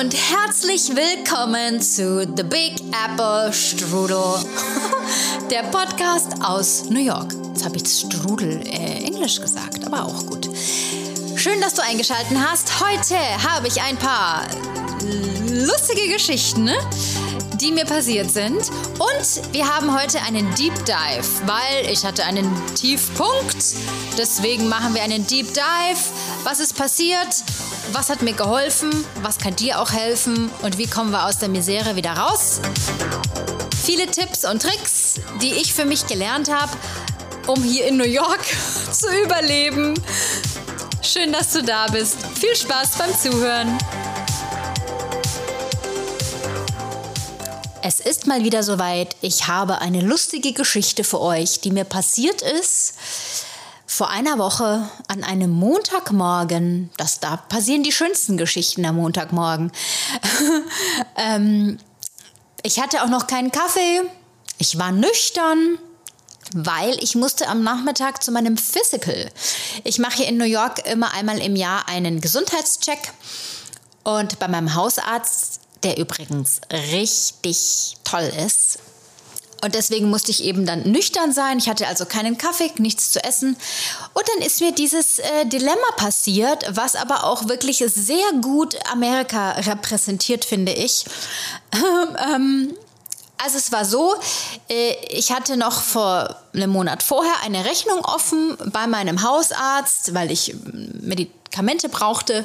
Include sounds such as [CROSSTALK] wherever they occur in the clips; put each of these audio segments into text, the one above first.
und herzlich willkommen zu The Big Apple Strudel, [LAUGHS] der Podcast aus New York. Jetzt habe ich Strudel äh, Englisch gesagt, aber auch gut. Schön, dass du eingeschaltet hast. Heute habe ich ein paar lustige Geschichten, ne, die mir passiert sind. Und wir haben heute einen Deep Dive, weil ich hatte einen Tiefpunkt. Deswegen machen wir einen Deep Dive. Was ist passiert? Was hat mir geholfen? Was kann dir auch helfen? Und wie kommen wir aus der Misere wieder raus? Viele Tipps und Tricks, die ich für mich gelernt habe, um hier in New York [LAUGHS] zu überleben. Schön, dass du da bist. Viel Spaß beim Zuhören. Es ist mal wieder soweit. Ich habe eine lustige Geschichte für euch, die mir passiert ist vor einer Woche an einem Montagmorgen. Das da passieren die schönsten Geschichten am Montagmorgen. [LAUGHS] ähm, ich hatte auch noch keinen Kaffee. Ich war nüchtern weil ich musste am Nachmittag zu meinem Physical. Ich mache hier in New York immer einmal im Jahr einen Gesundheitscheck und bei meinem Hausarzt, der übrigens richtig toll ist, und deswegen musste ich eben dann nüchtern sein. Ich hatte also keinen Kaffee, nichts zu essen. Und dann ist mir dieses äh, Dilemma passiert, was aber auch wirklich sehr gut Amerika repräsentiert, finde ich. ähm, also es war so, äh, ich hatte noch vor einem Monat vorher eine Rechnung offen bei meinem Hausarzt, weil ich Medikamente brauchte.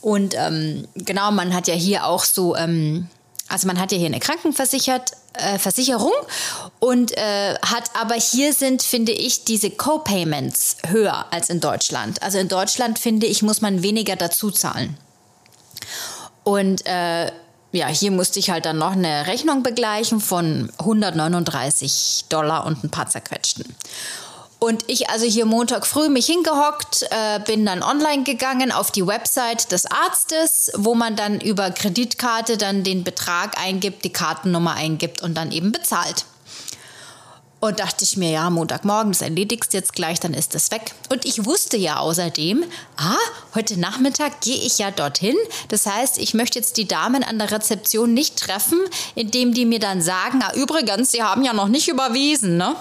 Und ähm, genau, man hat ja hier auch so, ähm, also man hat ja hier eine Krankenversichert. Äh, Versicherung und äh, hat aber hier sind, finde ich, diese Co-Payments höher als in Deutschland. Also in Deutschland, finde ich, muss man weniger dazu zahlen. Und äh, ja, hier musste ich halt dann noch eine Rechnung begleichen von 139 Dollar und ein paar zerquetschten. Und ich also hier Montag früh mich hingehockt, äh, bin dann online gegangen auf die Website des Arztes, wo man dann über Kreditkarte dann den Betrag eingibt, die Kartennummer eingibt und dann eben bezahlt. Und dachte ich mir, ja, Montagmorgen, das erledigst jetzt gleich, dann ist das weg. Und ich wusste ja außerdem, ah, heute Nachmittag gehe ich ja dorthin. Das heißt, ich möchte jetzt die Damen an der Rezeption nicht treffen, indem die mir dann sagen, ah, übrigens, sie haben ja noch nicht überwiesen, ne?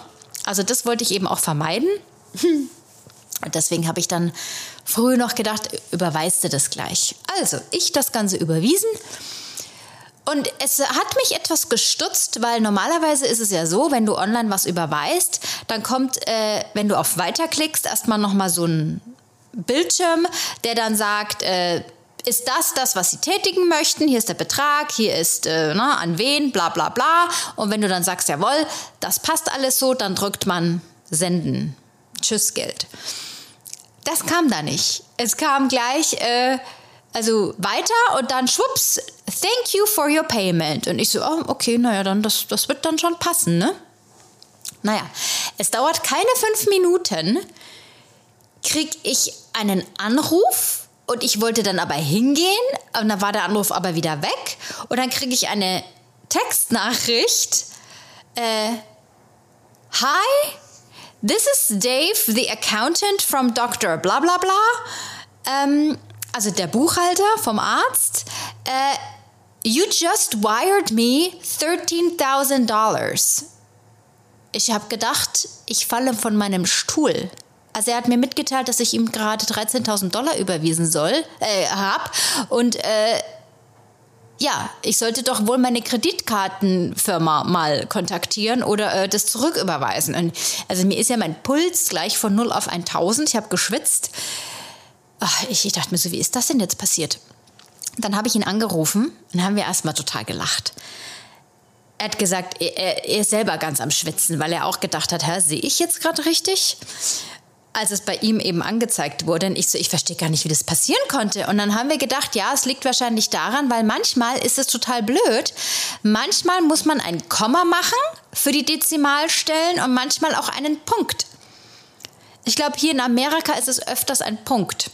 Also das wollte ich eben auch vermeiden. Und [LAUGHS] deswegen habe ich dann früh noch gedacht, überweist du das gleich. Also, ich das Ganze überwiesen und es hat mich etwas gestutzt, weil normalerweise ist es ja so, wenn du online was überweist, dann kommt, äh, wenn du auf Weiter klickst, erstmal nochmal so ein Bildschirm, der dann sagt, äh, ist das das, was Sie tätigen möchten? Hier ist der Betrag, hier ist äh, ne, an wen, bla bla bla. Und wenn du dann sagst, jawohl, das passt alles so, dann drückt man Senden. Tschüss, Geld. Das kam da nicht. Es kam gleich, äh, also weiter und dann schwupps, thank you for your payment. Und ich so, oh, okay, naja, dann das, das wird dann schon passen, ne? Naja, es dauert keine fünf Minuten, krieg ich einen Anruf und ich wollte dann aber hingehen und dann war der Anruf aber wieder weg und dann kriege ich eine Textnachricht. Äh, Hi, this is Dave, the accountant from Dr. bla bla bla. Ähm, also der Buchhalter vom Arzt, äh, you just wired me $13,000. Ich habe gedacht, ich falle von meinem Stuhl. Also er hat mir mitgeteilt, dass ich ihm gerade 13.000 Dollar überwiesen soll, äh, hab. Und äh, ja, ich sollte doch wohl meine Kreditkartenfirma mal kontaktieren oder äh, das zurücküberweisen. Und, also mir ist ja mein Puls gleich von 0 auf 1000. Ich habe geschwitzt. Ach, ich, ich dachte mir so, wie ist das denn jetzt passiert? Dann habe ich ihn angerufen und haben wir erstmal total gelacht. Er hat gesagt, er, er, ist selber ganz am Schwitzen, weil er auch gedacht hat, hä, sehe ich jetzt gerade richtig? Als es bei ihm eben angezeigt wurde, und ich so, ich verstehe gar nicht, wie das passieren konnte. Und dann haben wir gedacht, ja, es liegt wahrscheinlich daran, weil manchmal ist es total blöd. Manchmal muss man ein Komma machen für die Dezimalstellen und manchmal auch einen Punkt. Ich glaube, hier in Amerika ist es öfters ein Punkt.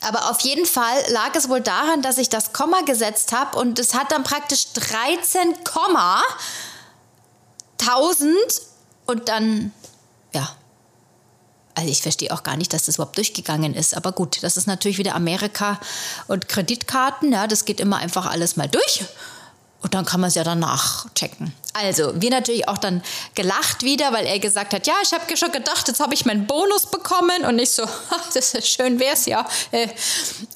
Aber auf jeden Fall lag es wohl daran, dass ich das Komma gesetzt habe und es hat dann praktisch 13, 1000 und dann, ja. Also ich verstehe auch gar nicht, dass das überhaupt durchgegangen ist. Aber gut, das ist natürlich wieder Amerika und Kreditkarten. Ja, das geht immer einfach alles mal durch. Und dann kann man es ja danach checken. Also, wir natürlich auch dann gelacht wieder, weil er gesagt hat, ja, ich habe schon gedacht, jetzt habe ich meinen Bonus bekommen und nicht so, [LAUGHS] das ist schön wär's ja. Äh,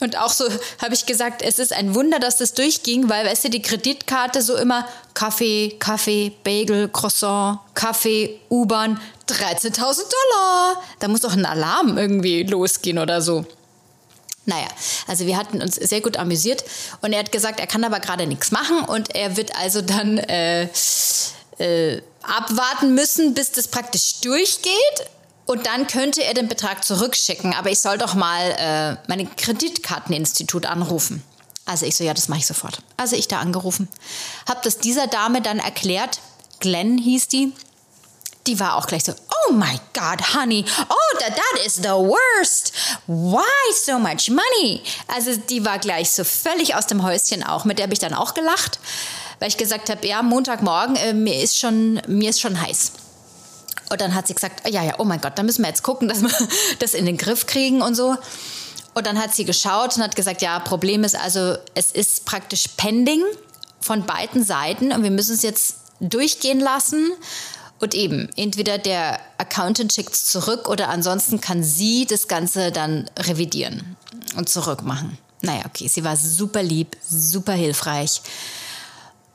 und auch so habe ich gesagt, es ist ein Wunder, dass das durchging, weil, weißt du, die Kreditkarte so immer Kaffee, Kaffee, Bagel, Croissant, Kaffee, U-Bahn, 13.000 Dollar. Da muss doch ein Alarm irgendwie losgehen oder so. Naja, also wir hatten uns sehr gut amüsiert und er hat gesagt, er kann aber gerade nichts machen und er wird also dann äh, äh, abwarten müssen, bis das praktisch durchgeht und dann könnte er den Betrag zurückschicken. Aber ich soll doch mal äh, mein Kreditkarteninstitut anrufen. Also ich so, ja, das mache ich sofort. Also ich da angerufen, habe das dieser Dame dann erklärt. Glenn hieß die die war auch gleich so, oh my God, honey, oh, that, that is the worst. Why so much money? Also die war gleich so völlig aus dem Häuschen auch. Mit der habe ich dann auch gelacht, weil ich gesagt habe, ja, Montagmorgen, äh, mir, ist schon, mir ist schon heiß. Und dann hat sie gesagt, ja, ja, oh mein Gott, da müssen wir jetzt gucken, [LAUGHS] dass wir das in den Griff kriegen und so. Und dann hat sie geschaut und hat gesagt, ja, Problem ist also, es ist praktisch pending von beiden Seiten und wir müssen es jetzt durchgehen lassen. Und eben, entweder der Accountant schickt es zurück oder ansonsten kann sie das Ganze dann revidieren und zurückmachen. Naja, okay, sie war super lieb, super hilfreich.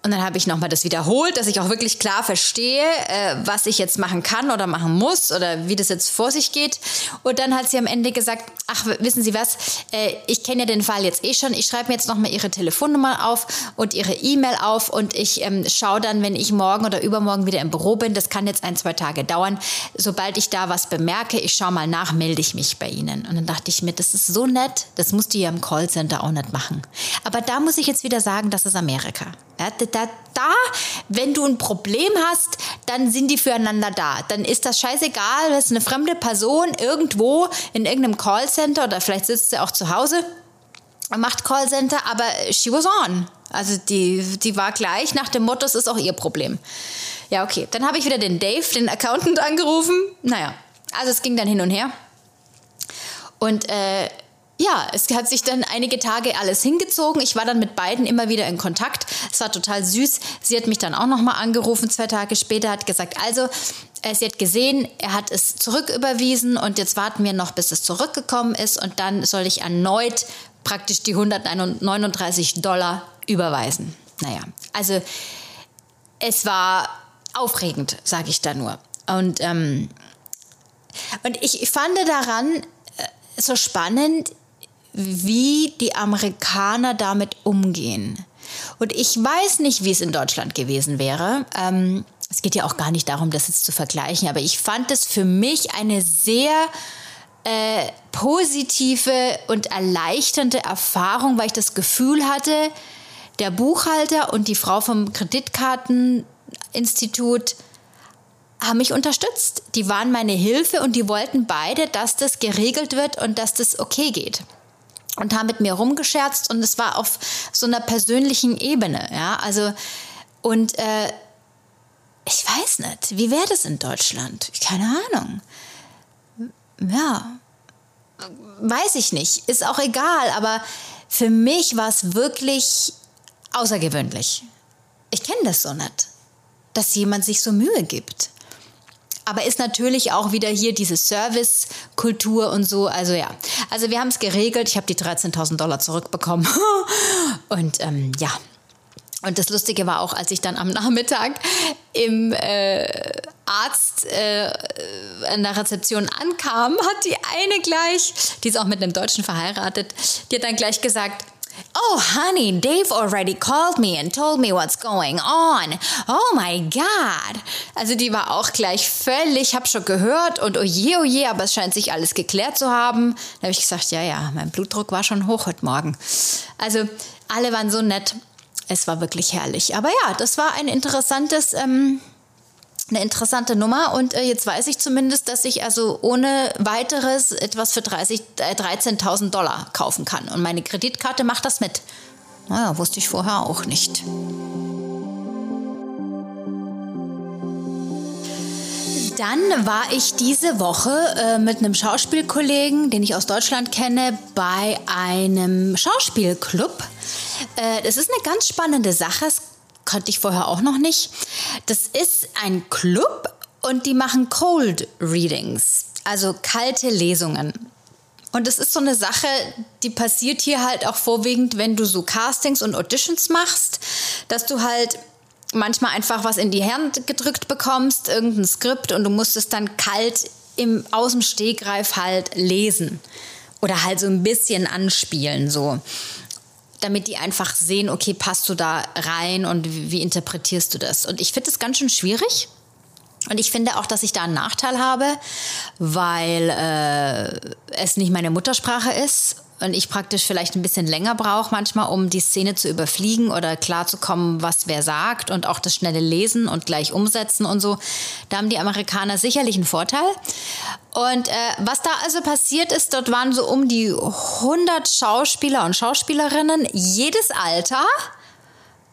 Und dann habe ich nochmal das wiederholt, dass ich auch wirklich klar verstehe, äh, was ich jetzt machen kann oder machen muss oder wie das jetzt vor sich geht. Und dann hat sie am Ende gesagt, ach, wissen Sie was, äh, ich kenne ja den Fall jetzt eh schon, ich schreibe mir jetzt nochmal Ihre Telefonnummer auf und Ihre E-Mail auf und ich ähm, schaue dann, wenn ich morgen oder übermorgen wieder im Büro bin, das kann jetzt ein, zwei Tage dauern, sobald ich da was bemerke, ich schaue mal nach, melde ich mich bei Ihnen. Und dann dachte ich mir, das ist so nett, das musst du ja im Callcenter auch nicht machen. Aber da muss ich jetzt wieder sagen, das ist Amerika. Ja, da, da, wenn du ein Problem hast, dann sind die füreinander da. Dann ist das scheißegal, dass eine fremde Person irgendwo in irgendeinem Callcenter oder vielleicht sitzt sie auch zu Hause und macht Callcenter, aber she was on. Also die, die war gleich nach dem Motto, es ist auch ihr Problem. Ja, okay. Dann habe ich wieder den Dave, den Accountant, angerufen. Naja, also es ging dann hin und her. Und äh, ja, es hat sich dann einige Tage alles hingezogen. Ich war dann mit beiden immer wieder in Kontakt. Es war total süß. Sie hat mich dann auch nochmal angerufen, zwei Tage später, hat gesagt, also, äh, sie hat gesehen, er hat es zurücküberwiesen und jetzt warten wir noch, bis es zurückgekommen ist und dann soll ich erneut praktisch die 139 Dollar überweisen. Naja, also es war aufregend, sage ich da nur. Und, ähm, und ich fand daran äh, so spannend, wie die Amerikaner damit umgehen. Und ich weiß nicht, wie es in Deutschland gewesen wäre. Ähm, es geht ja auch gar nicht darum, das jetzt zu vergleichen, aber ich fand es für mich eine sehr äh, positive und erleichternde Erfahrung, weil ich das Gefühl hatte, der Buchhalter und die Frau vom Kreditkarteninstitut haben mich unterstützt. Die waren meine Hilfe und die wollten beide, dass das geregelt wird und dass das okay geht und haben mit mir rumgescherzt und es war auf so einer persönlichen Ebene, ja, also und äh, ich weiß nicht, wie wäre das in Deutschland? Keine Ahnung. Ja, weiß ich nicht, ist auch egal, aber für mich war es wirklich außergewöhnlich. Ich kenne das so nicht, dass jemand sich so Mühe gibt aber ist natürlich auch wieder hier diese Servicekultur und so. Also ja, also wir haben es geregelt. Ich habe die 13.000 Dollar zurückbekommen [LAUGHS] und ähm, ja. Und das Lustige war auch, als ich dann am Nachmittag im äh, Arzt äh, an der Rezeption ankam, hat die eine gleich, die ist auch mit einem Deutschen verheiratet, die hat dann gleich gesagt, Oh, honey, Dave already called me and told me what's going on. Oh my God. Also die war auch gleich völlig, hab schon gehört und oh je, oh aber es scheint sich alles geklärt zu haben. Da habe ich gesagt, ja, ja, mein Blutdruck war schon hoch heute Morgen. Also alle waren so nett. Es war wirklich herrlich. Aber ja, das war ein interessantes... Ähm, eine interessante Nummer und äh, jetzt weiß ich zumindest, dass ich also ohne weiteres etwas für 30, äh, 13.000 Dollar kaufen kann. Und meine Kreditkarte macht das mit. Naja, wusste ich vorher auch nicht. Dann war ich diese Woche äh, mit einem Schauspielkollegen, den ich aus Deutschland kenne, bei einem Schauspielclub. Äh, das ist eine ganz spannende Sache. Das kannte ich vorher auch noch nicht. Das ist ein Club und die machen Cold Readings, also kalte Lesungen. Und es ist so eine Sache, die passiert hier halt auch vorwiegend, wenn du so Castings und Auditions machst, dass du halt manchmal einfach was in die Hand gedrückt bekommst, irgendein Skript und du musst es dann kalt im, aus dem Stegreif halt lesen. Oder halt so ein bisschen anspielen, so. Damit die einfach sehen, okay, passt du da rein und wie, wie interpretierst du das? Und ich finde es ganz schön schwierig. Und ich finde auch, dass ich da einen Nachteil habe, weil äh, es nicht meine Muttersprache ist und ich praktisch vielleicht ein bisschen länger brauche manchmal, um die Szene zu überfliegen oder klarzukommen, was wer sagt und auch das schnelle Lesen und gleich umsetzen und so. Da haben die Amerikaner sicherlich einen Vorteil. Und äh, was da also passiert ist, dort waren so um die 100 Schauspieler und Schauspielerinnen, jedes Alter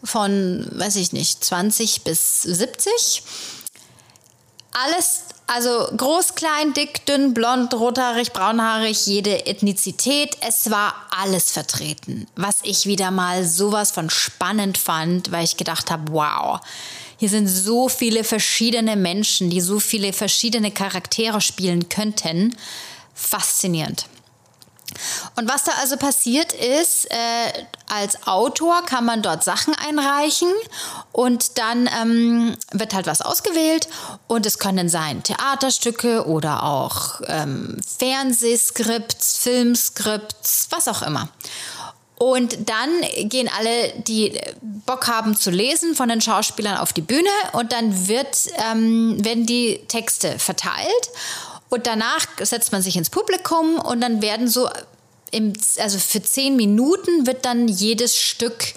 von, weiß ich nicht, 20 bis 70 alles, also groß, klein, dick, dünn, blond, rothaarig, braunhaarig, jede Ethnizität. Es war alles vertreten, was ich wieder mal sowas von spannend fand, weil ich gedacht habe, wow. Hier sind so viele verschiedene Menschen, die so viele verschiedene Charaktere spielen könnten. Faszinierend. Und was da also passiert ist, äh, als Autor kann man dort Sachen einreichen und dann ähm, wird halt was ausgewählt und es können sein Theaterstücke oder auch ähm, Fernsehskripts, Filmskripts, was auch immer. Und dann gehen alle, die Bock haben zu lesen, von den Schauspielern auf die Bühne und dann wird, ähm, werden die Texte verteilt. Und danach setzt man sich ins Publikum und dann werden so im, also für zehn Minuten wird dann jedes Stück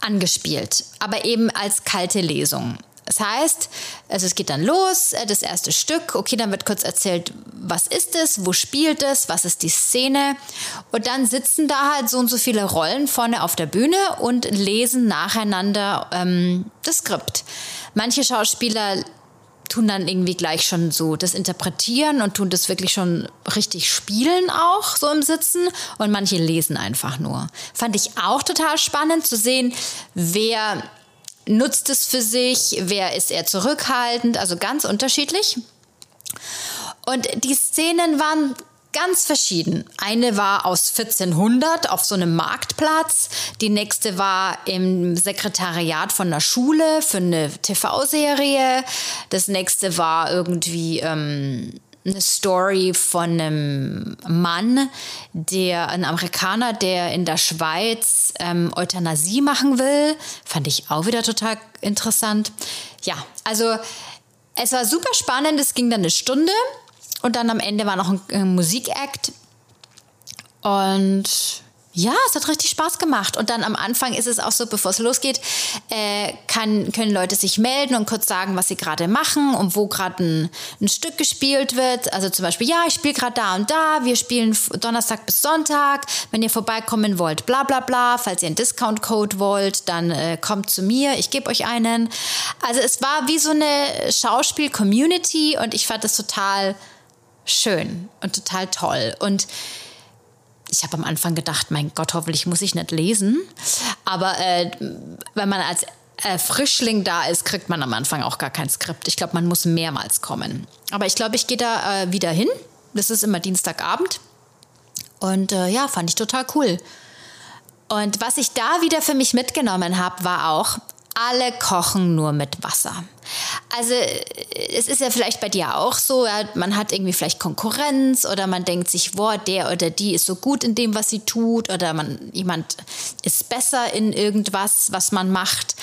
angespielt, aber eben als kalte Lesung. Das heißt, also es geht dann los, äh, das erste Stück, okay, dann wird kurz erzählt, was ist es, wo spielt es, was ist die Szene und dann sitzen da halt so und so viele Rollen vorne auf der Bühne und lesen nacheinander ähm, das Skript. Manche Schauspieler tun dann irgendwie gleich schon so das Interpretieren und tun das wirklich schon richtig spielen auch so im Sitzen und manche lesen einfach nur. Fand ich auch total spannend zu sehen, wer nutzt es für sich, wer ist eher zurückhaltend, also ganz unterschiedlich. Und die Szenen waren ganz verschieden. Eine war aus 1400 auf so einem Marktplatz, die nächste war im Sekretariat von einer Schule für eine TV-Serie, das nächste war irgendwie ähm, eine Story von einem Mann, der, ein Amerikaner, der in der Schweiz ähm, Euthanasie machen will. Fand ich auch wieder total interessant. Ja, also es war super spannend, es ging dann eine Stunde. Und dann am Ende war noch ein, ein Musikakt. Und ja, es hat richtig Spaß gemacht. Und dann am Anfang ist es auch so, bevor es losgeht, äh, kann, können Leute sich melden und kurz sagen, was sie gerade machen und wo gerade ein, ein, Stück gespielt wird. Also zum Beispiel, ja, ich spiele gerade da und da, wir spielen Donnerstag bis Sonntag. Wenn ihr vorbeikommen wollt, bla bla bla. Falls ihr einen Discount-Code wollt, dann äh, kommt zu mir, ich gebe euch einen. Also es war wie so eine Schauspiel-Community und ich fand das total schön und total toll. Und ich habe am Anfang gedacht, mein Gott, hoffentlich muss ich nicht lesen. Aber äh, wenn man als äh, Frischling da ist, kriegt man am Anfang auch gar kein Skript. Ich glaube, man muss mehrmals kommen. Aber ich glaube, ich gehe da äh, wieder hin. Das ist immer Dienstagabend. Und äh, ja, fand ich total cool. Und was ich da wieder für mich mitgenommen habe, war auch, alle kochen nur mit Wasser. Also es ist ja vielleicht bei dir auch so, man hat irgendwie vielleicht Konkurrenz oder man denkt sich, boah, der oder die ist so gut in dem, was sie tut oder man, jemand ist besser in irgendwas, was man macht.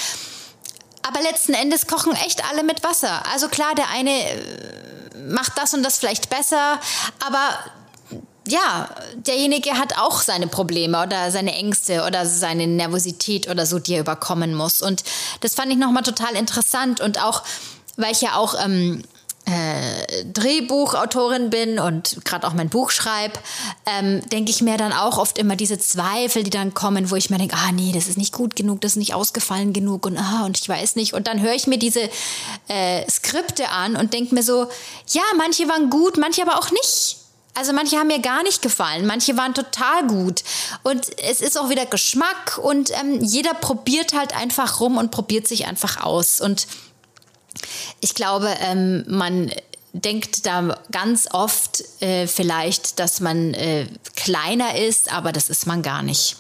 Aber letzten Endes kochen echt alle mit Wasser. Also klar, der eine äh, macht das und das vielleicht besser, aber ja, derjenige hat auch seine Probleme oder seine Ängste oder seine Nervosität oder so, die er überkommen muss. Und das fand ich nochmal total interessant und auch, weil ich ja auch ähm, äh, Drehbuchautorin bin und gerade auch mein Buch schreibe, ähm, denke ich mir dann auch oft immer diese Zweifel, die dann kommen, wo ich mir denke, ah nee, das ist nicht gut genug, das ist nicht ausgefallen genug und ah, und ich weiß nicht. Und dann höre ich mir diese äh, Skripte an und denke mir so, ja, manche waren gut, manche aber auch nicht. Also manche haben mir gar nicht gefallen, manche waren total gut. Und es ist auch wieder Geschmack und ähm, jeder probiert halt einfach rum und probiert sich einfach aus. Und ich glaube, ähm, man denkt da ganz oft äh, vielleicht, dass man äh, kleiner ist, aber das ist man gar nicht.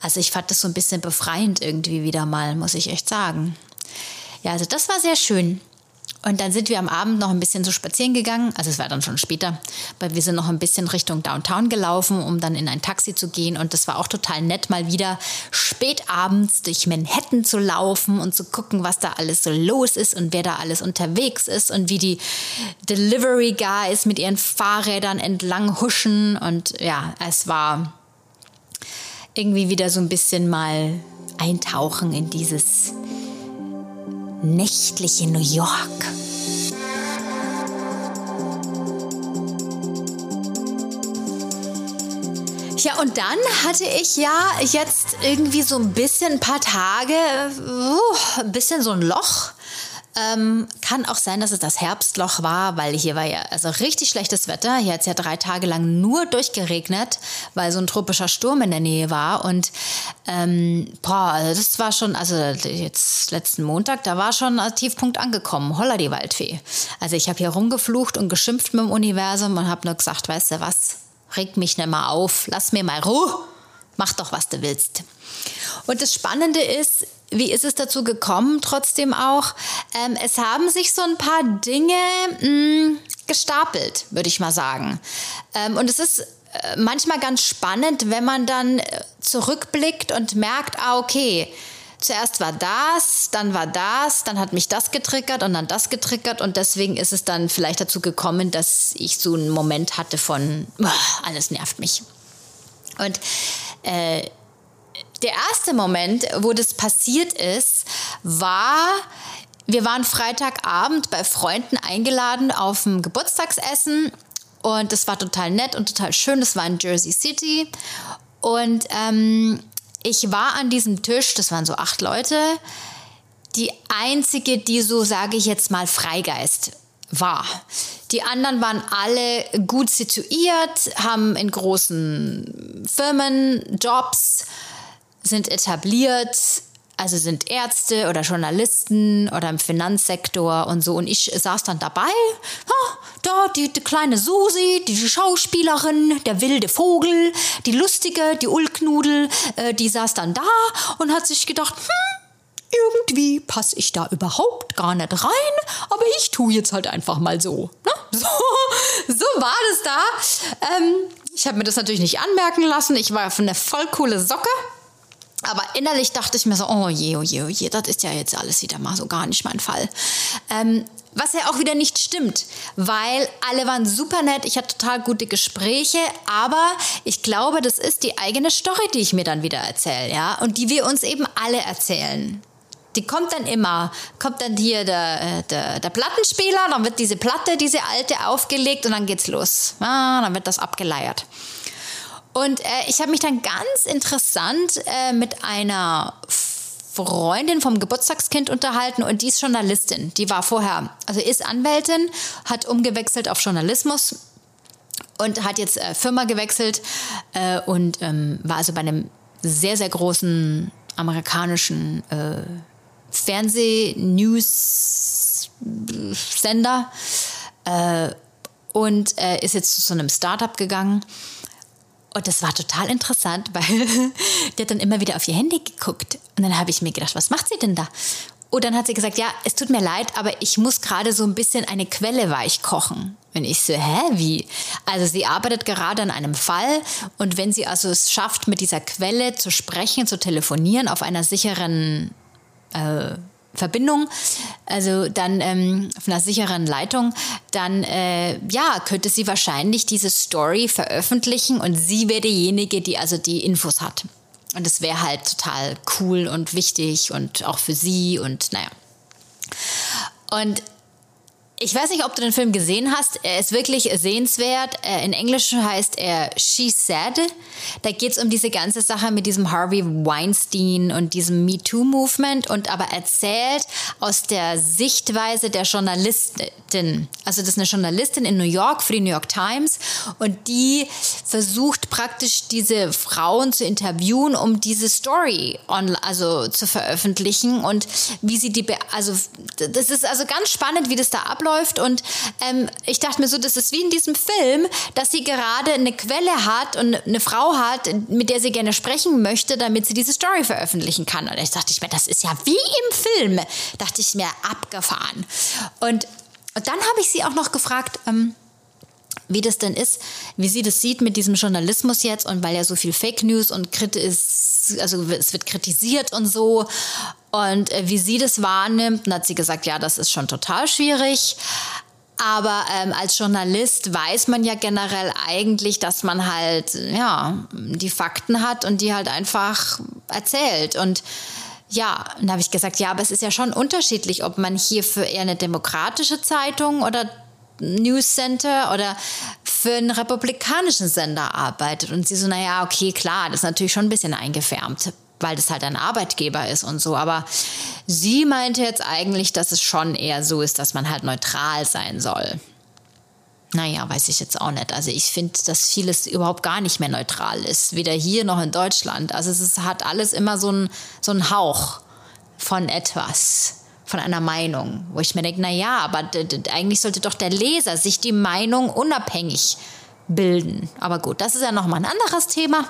Also ich fand das so ein bisschen befreiend irgendwie wieder mal, muss ich echt sagen. Ja, also das war sehr schön. Und dann sind wir am Abend noch ein bisschen so spazieren gegangen. Also es war dann schon später, weil wir sind noch ein bisschen Richtung Downtown gelaufen, um dann in ein Taxi zu gehen. Und das war auch total nett, mal wieder spät abends durch Manhattan zu laufen und zu gucken, was da alles so los ist und wer da alles unterwegs ist und wie die Delivery Guys mit ihren Fahrrädern entlang huschen. Und ja, es war irgendwie wieder so ein bisschen mal eintauchen in dieses nächtliche New York. Ja, und dann hatte ich ja jetzt irgendwie so ein bisschen ein paar Tage, uh, ein bisschen so ein Loch ähm, kann auch sein, dass es das Herbstloch war, weil hier war ja also richtig schlechtes Wetter. Hier hat es ja drei Tage lang nur durchgeregnet, weil so ein tropischer Sturm in der Nähe war. Und ähm, boah, also das war schon, also jetzt letzten Montag, da war schon ein Tiefpunkt angekommen. Holla die Waldfee. Also ich habe hier rumgeflucht und geschimpft mit dem Universum und habe nur gesagt, weißt du was, reg mich nicht mal auf, lass mir mal Ruhe, mach doch, was du willst. Und das Spannende ist, wie ist es dazu gekommen, trotzdem auch? Ähm, es haben sich so ein paar Dinge mh, mm, gestapelt, würde ich mal sagen. Ähm, und es ist äh, manchmal ganz spannend, wenn man dann äh, zurückblickt und merkt, ah, okay, zuerst war das, dann war das, dann hat mich das getriggert und dann das getriggert und deswegen ist es dann vielleicht dazu gekommen, dass ich so einen Moment hatte von, alles nervt mich. Und äh, der erste Moment, wo das passiert ist, war, wir waren Freitagabend bei Freunden eingeladen auf dem Geburtstagsessen und das war total nett und total schön. Das war in Jersey City und ähm, ich war an diesem Tisch, das waren so acht Leute, die einzige, die so, sage ich jetzt mal, Freigeist war. Die anderen waren alle gut situiert, haben in großen Firmen Jobs sind etabliert, also sind Ärzte oder Journalisten oder im Finanzsektor und so. Und ich saß dann dabei, oh, da die, die, kleine Susi, die Schauspielerin, der wilde Vogel, die lustige, die Ulknudel, äh, die saß dann da und hat sich gedacht, hm, irgendwie passe ich da überhaupt gar nicht rein, aber ich tue jetzt halt einfach mal so. Ne? [LAUGHS] So, so war das da. Ähm, ich habe mir das natürlich nicht anmerken lassen. Ich war eine voll coole Socke. Aber innerlich dachte ich mir so, oh je, oh je, oh je, das ist ja jetzt alles wieder mal so gar nicht mein Fall. Ähm, was ja auch wieder nicht stimmt, weil alle waren super nett, ich hatte total gute Gespräche, aber ich glaube, das ist die eigene Story, die ich mir dann wieder erzähle, ja, und die wir uns eben alle erzählen. Die kommt dann immer, kommt dann hier der, äh, der, der Plattenspieler, dann wird diese Platte, diese alte aufgelegt und dann geht's los. Ah, dann wird das abgeleiert. Und äh, ich habe mich dann ganz interessant äh, mit einer Freundin vom Geburtstagskind unterhalten und die ist Journalistin. Die war vorher, also ist Anwältin, hat umgewechselt auf Journalismus und hat jetzt äh, Firma gewechselt äh, und ähm, war also bei einem sehr, sehr großen amerikanischen äh, Fernseh-News-Sender äh, und äh, ist jetzt zu so einem Startup gegangen und das war total interessant, weil [LAUGHS] die hat dann immer wieder auf ihr Handy geguckt. Und dann habe ich mir gedacht, was macht sie denn da? Und dann hat sie gesagt, ja, es tut mir leid, aber ich muss gerade so ein bisschen eine Quelle weich kochen. Und ich so, hä, wie? Also sie arbeitet gerade an einem Fall und wenn sie also es schafft, mit dieser Quelle zu sprechen, zu telefonieren auf einer sicheren äh, Verbindung, also dann ähm, auf einer sicheren Leitung, dann äh, ja, könnte sie wahrscheinlich diese Story veröffentlichen und sie wäre diejenige, die also die Infos hat. Und das wäre halt total cool und wichtig und auch für sie und naja. Und ich weiß nicht, ob du den Film gesehen hast. Er ist wirklich sehenswert. Äh, in Englisch heißt er She Said. Da geht es um diese ganze Sache mit diesem Harvey Weinstein und diesem MeToo-Movement und aber erzählt aus der Sichtweise der Journalistin. Also das ist eine Journalistin in New York für die New York Times und die versucht praktisch diese Frauen zu interviewen, um diese Story on, also zu veröffentlichen und wie sie die, also das ist also ganz spannend, wie das da abläuft abläuft. Und ähm, ich dachte mir so, das ist wie in diesem Film, dass sie gerade eine Quelle hat und eine Frau hat, mit der sie gerne sprechen möchte, damit sie diese Story veröffentlichen kann. Und ich dachte ich mir, das ist ja wie im Film, dachte ich mir, abgefahren. Und, und dann habe ich sie auch noch gefragt, ähm, wie das denn ist, wie sie das sieht mit diesem Journalismus jetzt und weil ja so viel Fake News und Krit ist, also es wird kritisiert und so und äh, wie sie das wahrnimmt, dann hat sie gesagt, ja, das ist schon total schwierig. Aber ähm, als Journalist weiß man ja generell eigentlich, dass man halt ja die Fakten hat und die halt einfach erzählt und ja, dann habe ich gesagt, ja, aber es ist ja schon unterschiedlich, ob man hier für eher eine demokratische Zeitung oder News Center oder für einen republikanischen Sender arbeitet. Und sie so, naja, okay, klar, das ist natürlich schon ein bisschen eingefärbt, weil das halt ein Arbeitgeber ist und so. Aber sie meinte jetzt eigentlich, dass es schon eher so ist, dass man halt neutral sein soll. Naja, weiß ich jetzt auch nicht. Also ich finde, dass vieles überhaupt gar nicht mehr neutral ist. Weder hier noch in Deutschland. Also es ist, hat alles immer so einen so einen Hauch von etwas von einer Meinung, wo ich mir denke, na ja, aber eigentlich sollte doch der Leser sich die Meinung unabhängig bilden. Aber gut, das ist ja noch mal ein anderes Thema.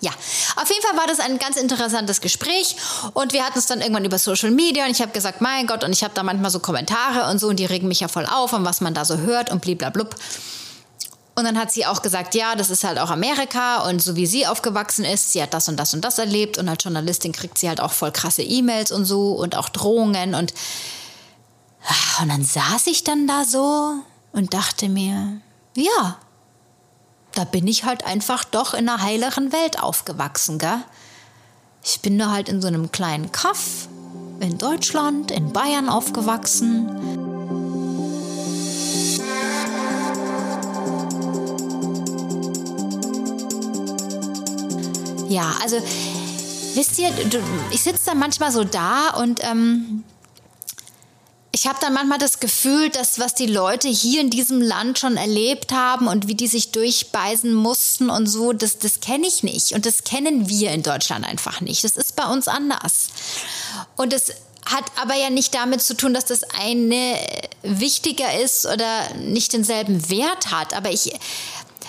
Ja, auf jeden Fall war das ein ganz interessantes Gespräch und wir hatten es dann irgendwann über Social Media und ich habe gesagt, mein Gott, und ich habe da manchmal so Kommentare und so und die regen mich ja voll auf und was man da so hört und bliblablub. Und dann hat sie auch gesagt, ja, das ist halt auch Amerika und so wie sie aufgewachsen ist, sie hat das und das und das erlebt und als Journalistin kriegt sie halt auch voll krasse E-Mails und so und auch Drohungen und und dann saß ich dann da so und dachte mir, ja, da bin ich halt einfach doch in einer heileren Welt aufgewachsen, gell? Ich bin da halt in so einem kleinen Kaff in Deutschland, in Bayern aufgewachsen Ja, also wisst ihr, ich sitze dann manchmal so da und ähm, ich habe dann manchmal das Gefühl, dass was die Leute hier in diesem Land schon erlebt haben und wie die sich durchbeißen mussten und so, das, das kenne ich nicht. Und das kennen wir in Deutschland einfach nicht. Das ist bei uns anders. Und es hat aber ja nicht damit zu tun, dass das eine wichtiger ist oder nicht denselben Wert hat. Aber ich,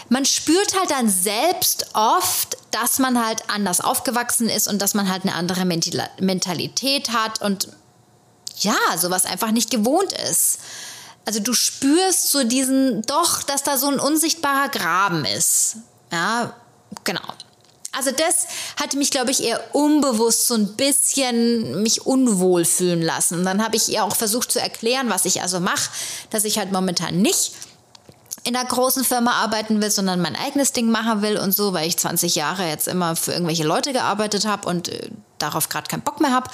man spürt halt dann selbst oft, dass man halt anders aufgewachsen ist und dass man halt eine andere Mentalität hat und ja, sowas einfach nicht gewohnt ist. Also du spürst so diesen, doch, dass da so ein unsichtbarer Graben ist. Ja, genau. Also das hat mich, glaube ich, eher unbewusst so ein bisschen mich unwohl fühlen lassen. Und dann habe ich ihr auch versucht zu erklären, was ich also mache, dass ich halt momentan nicht in einer großen Firma arbeiten will, sondern mein eigenes Ding machen will und so, weil ich 20 Jahre jetzt immer für irgendwelche Leute gearbeitet habe und äh, darauf gerade keinen Bock mehr habe.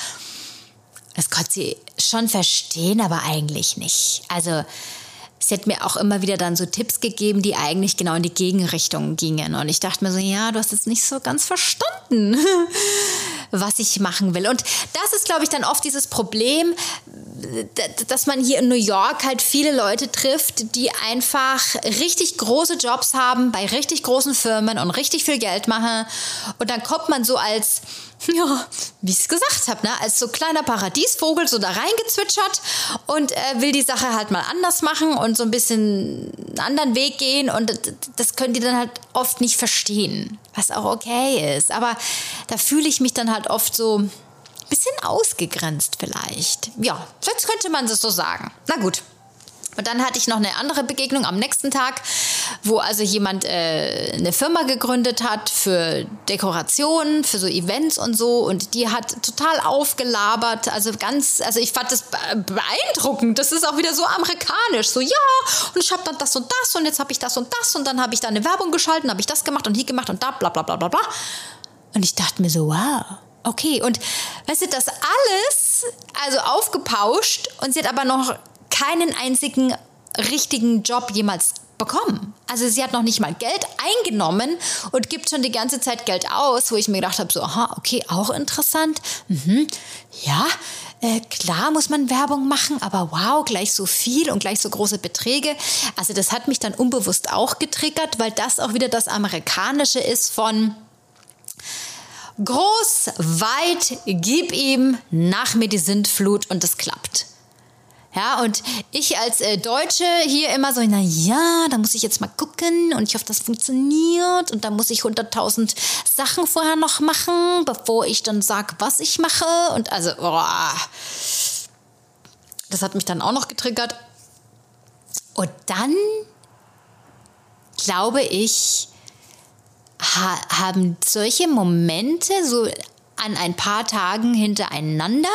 Das konnte sie schon verstehen, aber eigentlich nicht. Also sie hat mir auch immer wieder dann so Tipps gegeben, die eigentlich genau in die Gegenrichtung gingen. Und ich dachte mir so, ja, du hast es nicht so ganz verstanden, [LAUGHS] was ich machen will. Und das ist, glaube ich, dann oft dieses Problem, dass man hier in New York halt viele Leute trifft, die einfach richtig große Jobs haben bei richtig großen Firmen und richtig viel Geld machen. Und dann kommt man so als, [LAUGHS] ja, wie ich es gesagt habe, ne, als so kleiner Paradiesvogel so da reingezwitschert und äh, will die Sache halt mal anders machen und so ein bisschen einen anderen Weg gehen. Und das können die dann halt oft nicht verstehen, was auch okay ist. Aber da fühle ich mich dann halt oft so bisschen ausgegrenzt vielleicht. Ja, jetzt könnte man es so sagen. Na gut. Und dann hatte ich noch eine andere Begegnung am nächsten Tag, wo also jemand äh, eine Firma gegründet hat für Dekorationen, für so Events und so. Und die hat total aufgelabert. Also ganz, also ich fand das beeindruckend. Das ist auch wieder so amerikanisch. So, ja, und ich habe dann das und das und jetzt habe ich das und das und dann habe ich da eine Werbung geschalten, habe ich das gemacht und hier gemacht und da, bla bla bla bla bla. Und ich dachte mir so, wow Okay, und weißt du, das alles, also aufgepauscht und sie hat aber noch keinen einzigen richtigen Job jemals bekommen. Also sie hat noch nicht mal Geld eingenommen und gibt schon die ganze Zeit Geld aus, wo ich mir gedacht habe, so, aha, okay, auch interessant. Mhm, ja, äh, klar muss man Werbung machen, aber wow, gleich so viel und gleich so große Beträge. Also das hat mich dann unbewusst auch getriggert, weil das auch wieder das Amerikanische ist von groß, weit, gib ihm, nach mir die Sintflut und es klappt. Ja, und ich als äh, Deutsche hier immer so, na ja, da muss ich jetzt mal gucken und ich hoffe, das funktioniert und da muss ich 100.000 Sachen vorher noch machen, bevor ich dann sage, was ich mache und also, oh, das hat mich dann auch noch getriggert. Und dann glaube ich, ha haben solche Momente so an ein paar Tagen hintereinander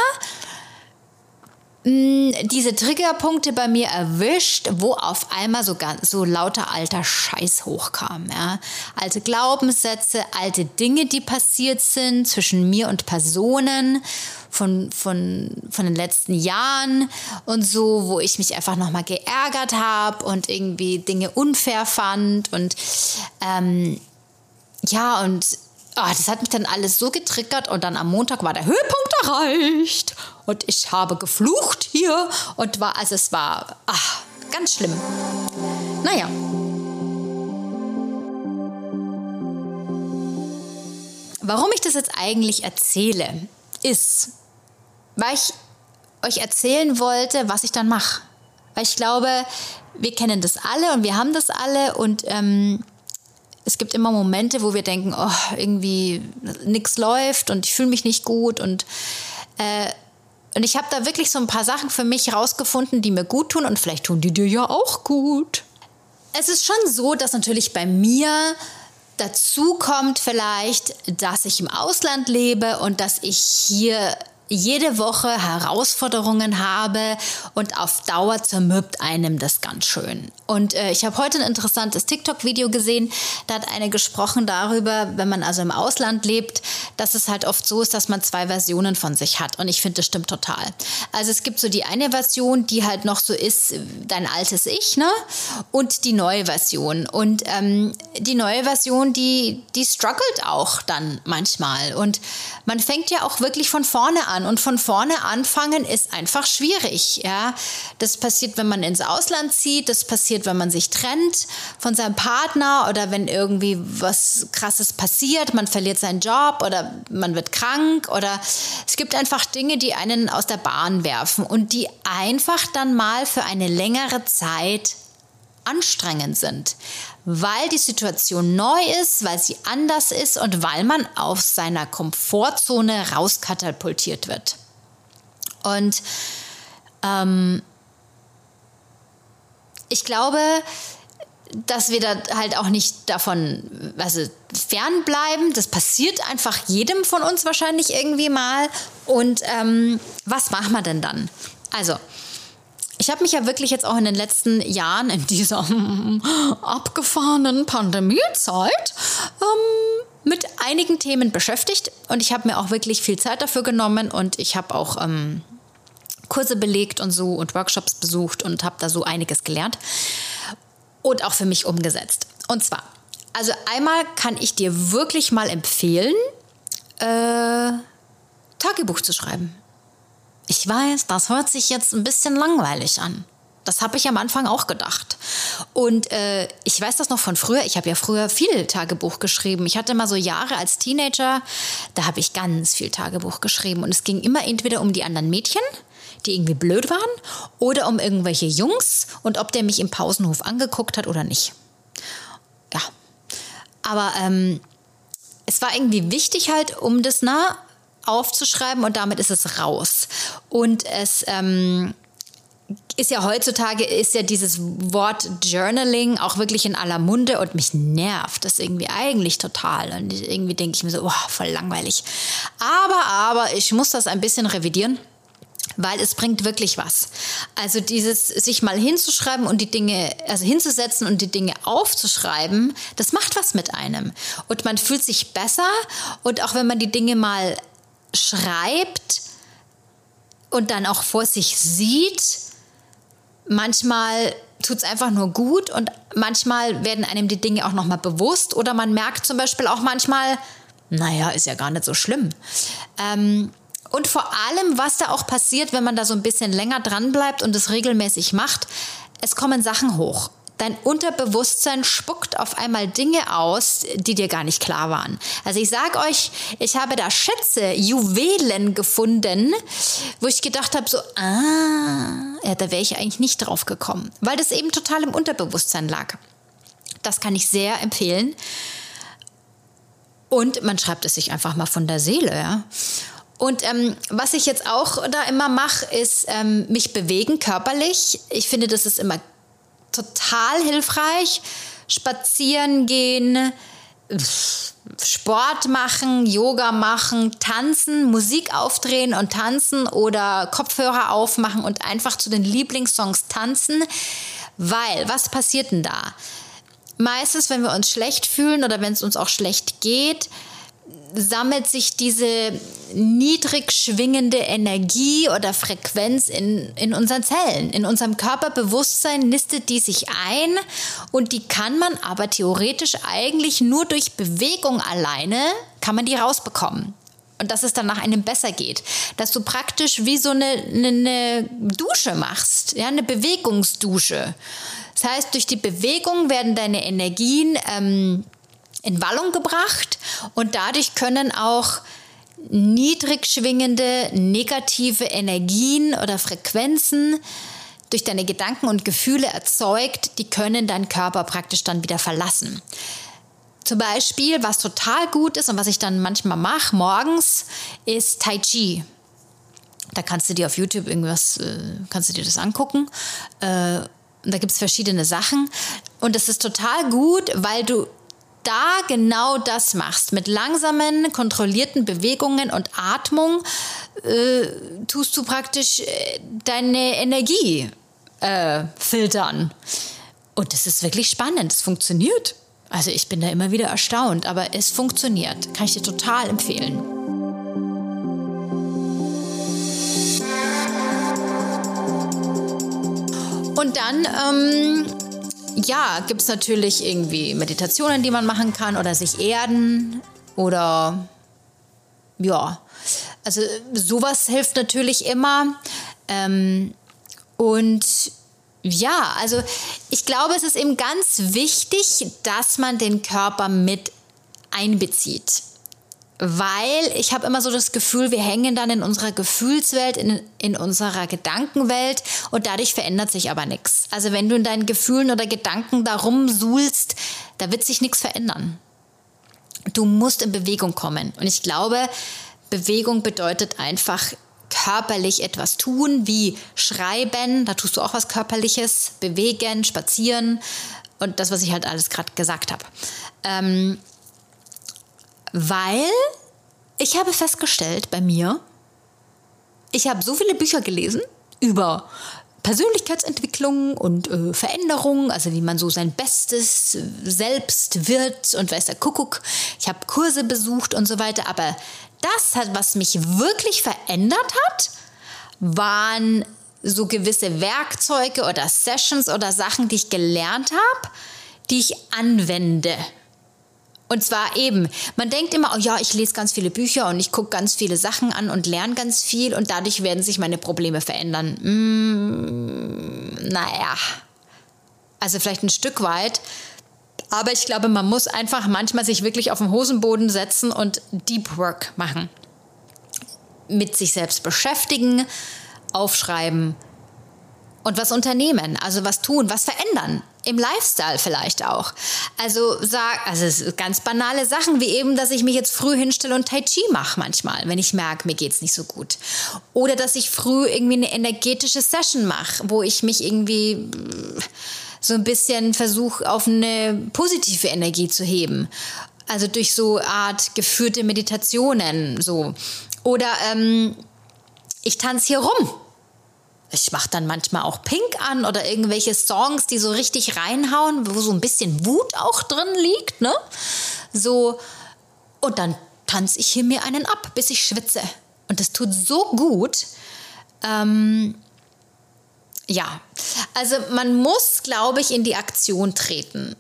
diese Triggerpunkte bei mir erwischt, wo auf einmal so, ganz, so lauter alter Scheiß hochkam. Ja? Alte Glaubenssätze, alte Dinge, die passiert sind zwischen mir und Personen von, von, von den letzten Jahren und so, wo ich mich einfach nochmal geärgert habe und irgendwie Dinge unfair fand und ähm, ja, und oh, das hat mich dann alles so getriggert und dann am Montag war der Höhepunkt erreicht und ich habe geflucht hier und war, also es war ach, ganz schlimm. Naja. Warum ich das jetzt eigentlich erzähle, ist, weil ich euch erzählen wollte, was ich dann mache. Weil ich glaube, wir kennen das alle und wir haben das alle und ähm, es gibt immer Momente, wo wir denken, oh, irgendwie nichts läuft und ich fühle mich nicht gut und äh, und ich habe da wirklich so ein paar Sachen für mich rausgefunden, die mir gut tun und vielleicht tun die dir ja auch gut. Es ist schon so, dass natürlich bei mir dazu kommt vielleicht, dass ich im Ausland lebe und dass ich hier jede Woche Herausforderungen habe und auf Dauer zermürbt einem das ganz schön. Und äh, ich habe heute ein interessantes TikTok-Video gesehen, da hat eine gesprochen darüber, wenn man also im Ausland lebt, dass es halt oft so ist, dass man zwei Versionen von sich hat. Und ich finde, das stimmt total. Also es gibt so die eine Version, die halt noch so ist, dein altes Ich, ne? Und die neue Version. Und ähm, die neue Version, die, die struggelt auch dann manchmal. Und man fängt ja auch wirklich von vorne an. Und von vorne anfangen ist einfach schwierig. Ja? Das passiert, wenn man ins Ausland zieht, das passiert, wenn man sich trennt von seinem Partner oder wenn irgendwie was Krasses passiert, man verliert seinen Job oder man wird krank oder es gibt einfach Dinge, die einen aus der Bahn werfen und die einfach dann mal für eine längere Zeit anstrengend sind, weil die Situation neu ist, weil sie anders ist und weil man aus seiner Komfortzone rauskatapultiert wird. Und ähm, ich glaube, dass wir da halt auch nicht davon also fernbleiben. Das passiert einfach jedem von uns wahrscheinlich irgendwie mal. Und ähm, was machen wir denn dann? Also, ich habe mich ja wirklich jetzt auch in den letzten Jahren in dieser abgefahrenen Pandemiezeit ähm, mit einigen Themen beschäftigt und ich habe mir auch wirklich viel Zeit dafür genommen und ich habe auch ähm, Kurse belegt und so und Workshops besucht und habe da so einiges gelernt und auch für mich umgesetzt. Und zwar, also einmal kann ich dir wirklich mal empfehlen, äh, Tagebuch zu schreiben. Ich weiß, das hört sich jetzt ein bisschen langweilig an. Das habe ich am Anfang auch gedacht. Und äh, ich weiß das noch von früher. Ich habe ja früher viel Tagebuch geschrieben. Ich hatte mal so Jahre als Teenager, da habe ich ganz viel Tagebuch geschrieben. Und es ging immer entweder um die anderen Mädchen, die irgendwie blöd waren, oder um irgendwelche Jungs und ob der mich im Pausenhof angeguckt hat oder nicht. Ja. Aber ähm, es war irgendwie wichtig halt, um das nah aufzuschreiben und damit ist es raus. Und es ähm, ist ja heutzutage ist ja dieses Wort Journaling auch wirklich in aller Munde und mich nervt das irgendwie eigentlich total. Und irgendwie denke ich mir so, oh, voll langweilig. Aber, aber ich muss das ein bisschen revidieren weil es bringt wirklich was. Also dieses sich mal hinzuschreiben und die Dinge, also hinzusetzen und die Dinge aufzuschreiben, das macht was mit einem. Und man fühlt sich besser und auch wenn man die Dinge mal schreibt und dann auch vor sich sieht, Manchmal tut es einfach nur gut und manchmal werden einem die Dinge auch nochmal bewusst oder man merkt zum Beispiel auch manchmal, naja, ist ja gar nicht so schlimm. Ähm, und vor allem, was da auch passiert, wenn man da so ein bisschen länger dran bleibt und es regelmäßig macht, es kommen Sachen hoch. Dein Unterbewusstsein spuckt auf einmal Dinge aus, die dir gar nicht klar waren. Also ich sage euch, ich habe da Schätze, Juwelen gefunden, wo ich gedacht habe, so, ah, ja, da wäre ich eigentlich nicht drauf gekommen, weil das eben total im Unterbewusstsein lag. Das kann ich sehr empfehlen. Und man schreibt es sich einfach mal von der Seele, ja. Und ähm, was ich jetzt auch da immer mache, ist ähm, mich bewegen körperlich. Ich finde, das ist immer total hilfreich. Spazieren gehen, Sport machen, Yoga machen, tanzen, Musik aufdrehen und tanzen oder Kopfhörer aufmachen und einfach zu den Lieblingssongs tanzen. Weil, was passiert denn da? Meistens, wenn wir uns schlecht fühlen oder wenn es uns auch schlecht geht, sammelt sich diese niedrig schwingende Energie oder Frequenz in, in unseren Zellen. In unserem Körperbewusstsein nistet die sich ein und die kann man aber theoretisch eigentlich nur durch Bewegung alleine, kann man die rausbekommen. Und dass es dann nach einem besser geht. Dass du praktisch wie so eine, eine, eine Dusche machst, ja, eine Bewegungsdusche. Das heißt, durch die Bewegung werden deine Energien ähm, in Wallung gebracht und dadurch können auch niedrig schwingende negative Energien oder Frequenzen durch deine Gedanken und Gefühle erzeugt, die können deinen Körper praktisch dann wieder verlassen. Zum Beispiel, was total gut ist und was ich dann manchmal mache morgens, ist Tai Chi. Da kannst du dir auf YouTube irgendwas, äh, kannst du dir das angucken. Äh, da gibt es verschiedene Sachen. Und das ist total gut, weil du da genau das machst, mit langsamen, kontrollierten Bewegungen und Atmung, äh, tust du praktisch äh, deine Energie äh, filtern. Und das ist wirklich spannend. Es funktioniert. Also ich bin da immer wieder erstaunt, aber es funktioniert. Kann ich dir total empfehlen. Und dann ähm, ja, gibt es natürlich irgendwie Meditationen, die man machen kann oder sich erden oder ja, also sowas hilft natürlich immer. Ähm, und ja, also ich glaube, es ist eben ganz wichtig, dass man den Körper mit einbezieht weil ich habe immer so das Gefühl, wir hängen dann in unserer Gefühlswelt, in, in unserer Gedankenwelt und dadurch verändert sich aber nichts. Also wenn du in deinen Gefühlen oder Gedanken darum suhlst, da wird sich nichts verändern. Du musst in Bewegung kommen. Und ich glaube, Bewegung bedeutet einfach körperlich etwas tun, wie schreiben, da tust du auch was körperliches, bewegen, spazieren und das, was ich halt alles gerade gesagt habe. Ähm, weil ich habe festgestellt bei mir, ich habe so viele Bücher gelesen über Persönlichkeitsentwicklung und äh, Veränderung, also wie man so sein Bestes selbst wird und weiß der Kuckuck. Ich habe Kurse besucht und so weiter, aber das was mich wirklich verändert hat, waren so gewisse Werkzeuge oder Sessions oder Sachen, die ich gelernt habe, die ich anwende und zwar eben, man denkt immer, oh ja, ich lese ganz viele Bücher und ich gucke ganz viele Sachen an und lerne ganz viel und dadurch werden sich meine Probleme verändern. Mm, naja, also vielleicht ein Stück weit. Aber ich glaube, man muss einfach manchmal sich wirklich auf den Hosenboden setzen und Deep Work machen. Mit sich selbst beschäftigen, aufschreiben und was unternehmen, also was tun, was verändern im Lifestyle vielleicht auch. Also sag, also ganz banale Sachen wie eben, dass ich mich jetzt früh hinstelle und Tai Chi mache manchmal, wenn ich merke, mir geht's nicht so gut. Oder dass ich früh irgendwie eine energetische Session mache, wo ich mich irgendwie mm, so ein bisschen versuche, auf eine positive Energie zu heben. Also durch so Art geführte Meditationen, so. Oder ähm, ich tanze hier rum ich mache dann manchmal auch Pink an oder irgendwelche Songs, die so richtig reinhauen, wo so ein bisschen Wut auch drin liegt, ne? So und dann tanze ich hier mir einen ab, bis ich schwitze und das tut so gut. Ähm, ja, Also man muss, glaube ich, in die Aktion treten.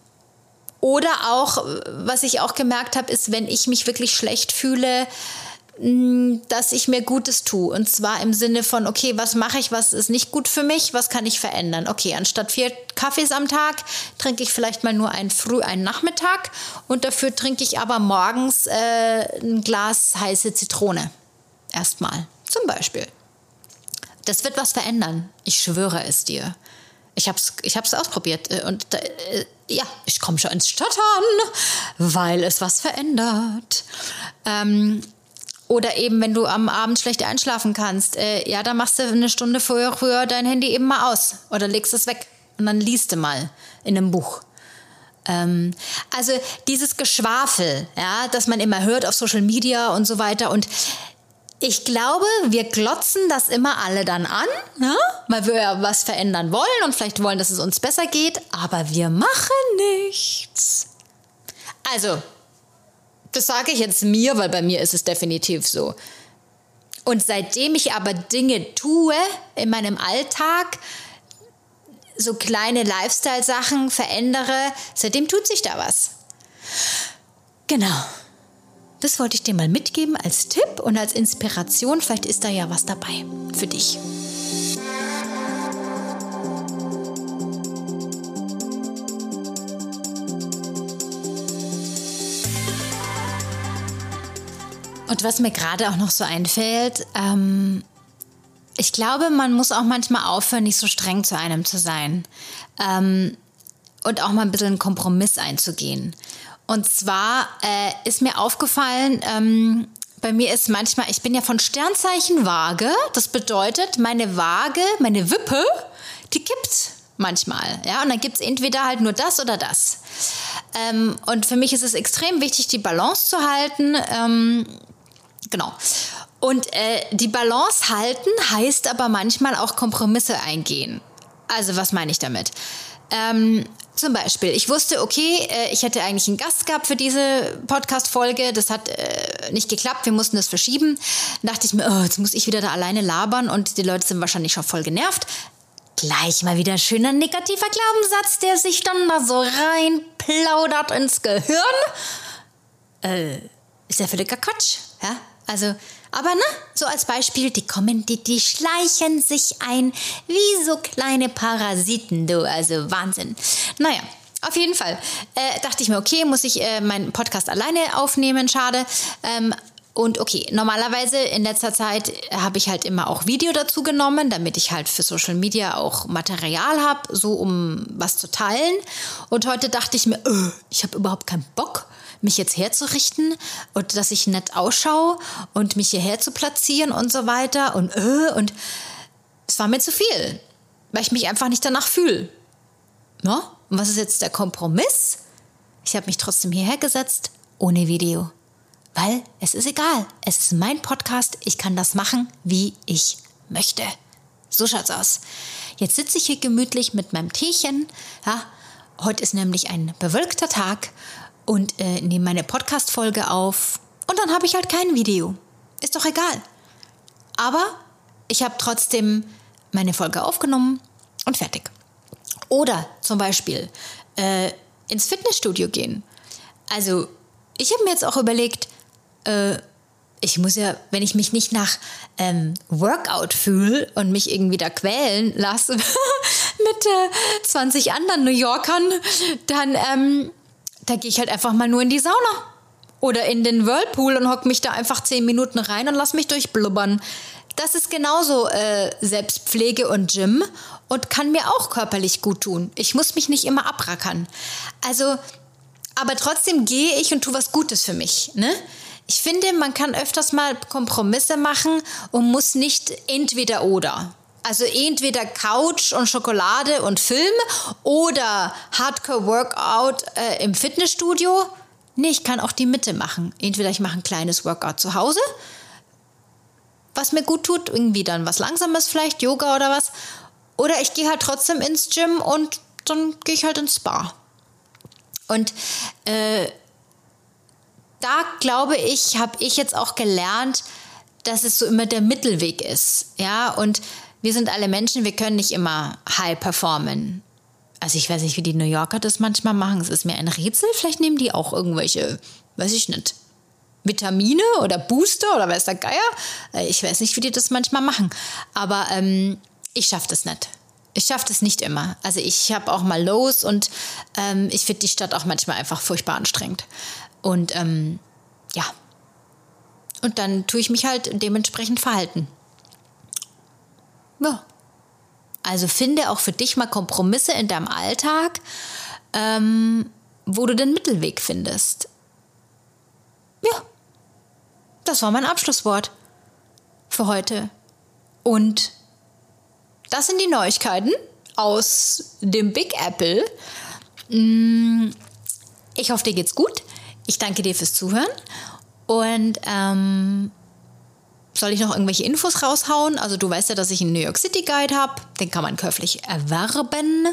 Oder auch, was ich auch gemerkt habe, ist, wenn ich mich wirklich schlecht fühle, dass ich mir Gutes tue. Und zwar im Sinne von, okay, was mache ich, was ist nicht gut für mich, was kann ich verändern? Okay, anstatt vier Kaffees am Tag trinke ich vielleicht mal nur einen Früh, einen Nachmittag und dafür trinke ich aber morgens äh, ein Glas heiße Zitrone. Erstmal, zum Beispiel. Das wird was verändern. Ich schwöre es dir. Ich habe es ich hab's ausprobiert äh, und äh, ja, ich komme schon ins Stottern, weil es was verändert. Ähm, oder eben, wenn du am Abend schlecht einschlafen kannst, äh, ja, dann machst du eine Stunde früher, früher dein Handy eben mal aus oder legst es weg und dann liest du mal in einem Buch. Ähm, also dieses Geschwafel, ja, das man immer hört auf Social Media und so weiter und ich glaube, wir glotzen das immer alle dann an, ne? weil wir ja was verändern wollen und vielleicht wollen, dass es uns besser geht, aber wir machen nichts. Also, das sage ich jetzt mir, weil bei mir ist es definitiv so. Und seitdem ich aber Dinge tue in meinem Alltag, so kleine Lifestyle-Sachen verändere, seitdem tut sich da was. Genau. Das wollte ich dir mal mitgeben als Tipp und als Inspiration. Vielleicht ist da ja was dabei für dich. Und was mir gerade auch noch so einfällt, ähm, ich glaube, man muss auch manchmal aufhören, nicht so streng zu einem zu sein. Ähm, und auch mal ein bisschen einen Kompromiss einzugehen. Und zwar äh, ist mir aufgefallen, ähm, bei mir ist manchmal, ich bin ja von Sternzeichen Waage. Das bedeutet, meine Waage, meine Wippe, die kippt manchmal. Ja, und dann gibt es entweder halt nur das oder das. Ähm, und für mich ist es extrem wichtig, die Balance zu halten. Ähm, genau. Und äh, die Balance halten heißt aber manchmal auch Kompromisse eingehen. Also was meine ich damit? Ähm, zum Beispiel, ich wusste, okay, äh, ich hätte eigentlich einen Gast gehabt für diese Podcast-Folge. Das hat äh, nicht geklappt, wir mussten das verschieben. Dann dachte ich mir, oh, jetzt muss ich wieder da alleine labern und die Leute sind wahrscheinlich schon voll genervt. Gleich mal wieder schöner negativer Glaubenssatz, der sich dann da so reinplaudert ins Gehirn. Äh, ist ja völliger Quatsch, ja? Also, aber ne, so als Beispiel, die kommen, die, die schleichen sich ein wie so kleine Parasiten, du, also Wahnsinn. Naja, auf jeden Fall äh, dachte ich mir, okay, muss ich äh, meinen Podcast alleine aufnehmen, schade. Ähm, und okay, normalerweise in letzter Zeit habe ich halt immer auch Video dazu genommen, damit ich halt für Social Media auch Material habe, so um was zu teilen. Und heute dachte ich mir, öh, ich habe überhaupt keinen Bock mich jetzt herzurichten und dass ich nett ausschaue und mich hierher zu platzieren und so weiter und äh, und es war mir zu viel, weil ich mich einfach nicht danach fühle. Ja? Und was ist jetzt der Kompromiss? Ich habe mich trotzdem hierher gesetzt, ohne Video. Weil es ist egal. Es ist mein Podcast. Ich kann das machen, wie ich möchte. So schaut's aus. Jetzt sitze ich hier gemütlich mit meinem Teechen. Ja, heute ist nämlich ein bewölkter Tag und äh, nehme meine Podcast-Folge auf und dann habe ich halt kein Video. Ist doch egal. Aber ich habe trotzdem meine Folge aufgenommen und fertig. Oder zum Beispiel äh, ins Fitnessstudio gehen. Also ich habe mir jetzt auch überlegt, äh, ich muss ja, wenn ich mich nicht nach ähm, Workout fühle und mich irgendwie da quälen lasse [LAUGHS] mit äh, 20 anderen New Yorkern, dann ähm, da gehe ich halt einfach mal nur in die Sauna. Oder in den Whirlpool und hock mich da einfach zehn Minuten rein und lass mich durchblubbern. Das ist genauso äh, Selbstpflege und Gym und kann mir auch körperlich gut tun. Ich muss mich nicht immer abrackern. Also, aber trotzdem gehe ich und tue was Gutes für mich. Ne? Ich finde, man kann öfters mal Kompromisse machen und muss nicht entweder oder. Also entweder Couch und Schokolade und Film oder Hardcore-Workout äh, im Fitnessstudio. Nee, ich kann auch die Mitte machen. Entweder ich mache ein kleines Workout zu Hause, was mir gut tut, irgendwie dann was Langsames vielleicht, Yoga oder was. Oder ich gehe halt trotzdem ins Gym und dann gehe ich halt ins Spa. Und äh, da glaube ich, habe ich jetzt auch gelernt, dass es so immer der Mittelweg ist. Ja, und wir sind alle Menschen, wir können nicht immer high performen. Also ich weiß nicht, wie die New Yorker das manchmal machen. Es ist mir ein Rätsel. Vielleicht nehmen die auch irgendwelche, weiß ich nicht, Vitamine oder Booster oder weiß der Geier. Äh, ich weiß nicht, wie die das manchmal machen. Aber ähm, ich schaffe das nicht. Ich schaffe das nicht immer. Also ich habe auch mal Lows und ähm, ich finde die Stadt auch manchmal einfach furchtbar anstrengend. Und ähm, ja. Und dann tue ich mich halt dementsprechend verhalten. Ja. Also finde auch für dich mal Kompromisse in deinem Alltag, ähm, wo du den Mittelweg findest. Ja. Das war mein Abschlusswort für heute. Und das sind die Neuigkeiten aus dem Big Apple. Mm, ich hoffe, dir geht's gut. Ich danke dir fürs Zuhören. Und ähm, soll ich noch irgendwelche Infos raushauen? Also du weißt ja, dass ich einen New York City Guide habe. Den kann man käuflich erwerben.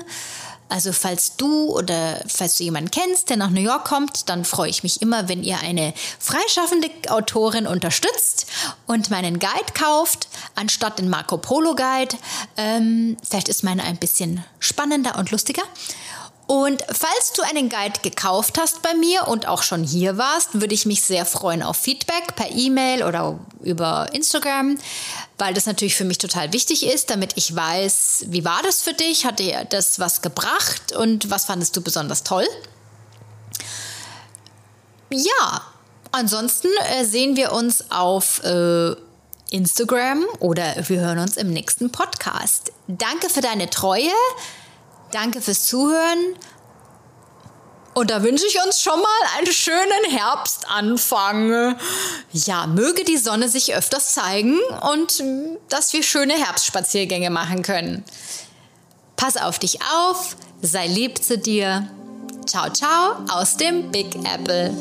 Also falls du oder falls du jemanden kennst, der nach New York kommt, dann freue ich mich immer, wenn ihr eine freischaffende Autorin unterstützt und meinen Guide kauft, anstatt den Marco Polo Guide. Ähm, vielleicht ist meine ein bisschen spannender und lustiger. Und falls du einen Guide gekauft hast bei mir und auch schon hier warst, würde ich mich sehr freuen auf Feedback per E-Mail oder über Instagram, weil das natürlich für mich total wichtig ist, damit ich weiß, wie war das für dich? Hat dir das was gebracht und was fandest du besonders toll? Ja, ansonsten äh, sehen wir uns auf äh, Instagram oder wir hören uns im nächsten Podcast. Danke für deine Treue. Danke fürs Zuhören. Und da wünsche ich uns schon mal einen schönen Herbstanfang. Ja, möge die Sonne sich öfters zeigen und dass wir schöne Herbstspaziergänge machen können. Pass auf dich auf, sei lieb zu dir. Ciao, ciao aus dem Big Apple.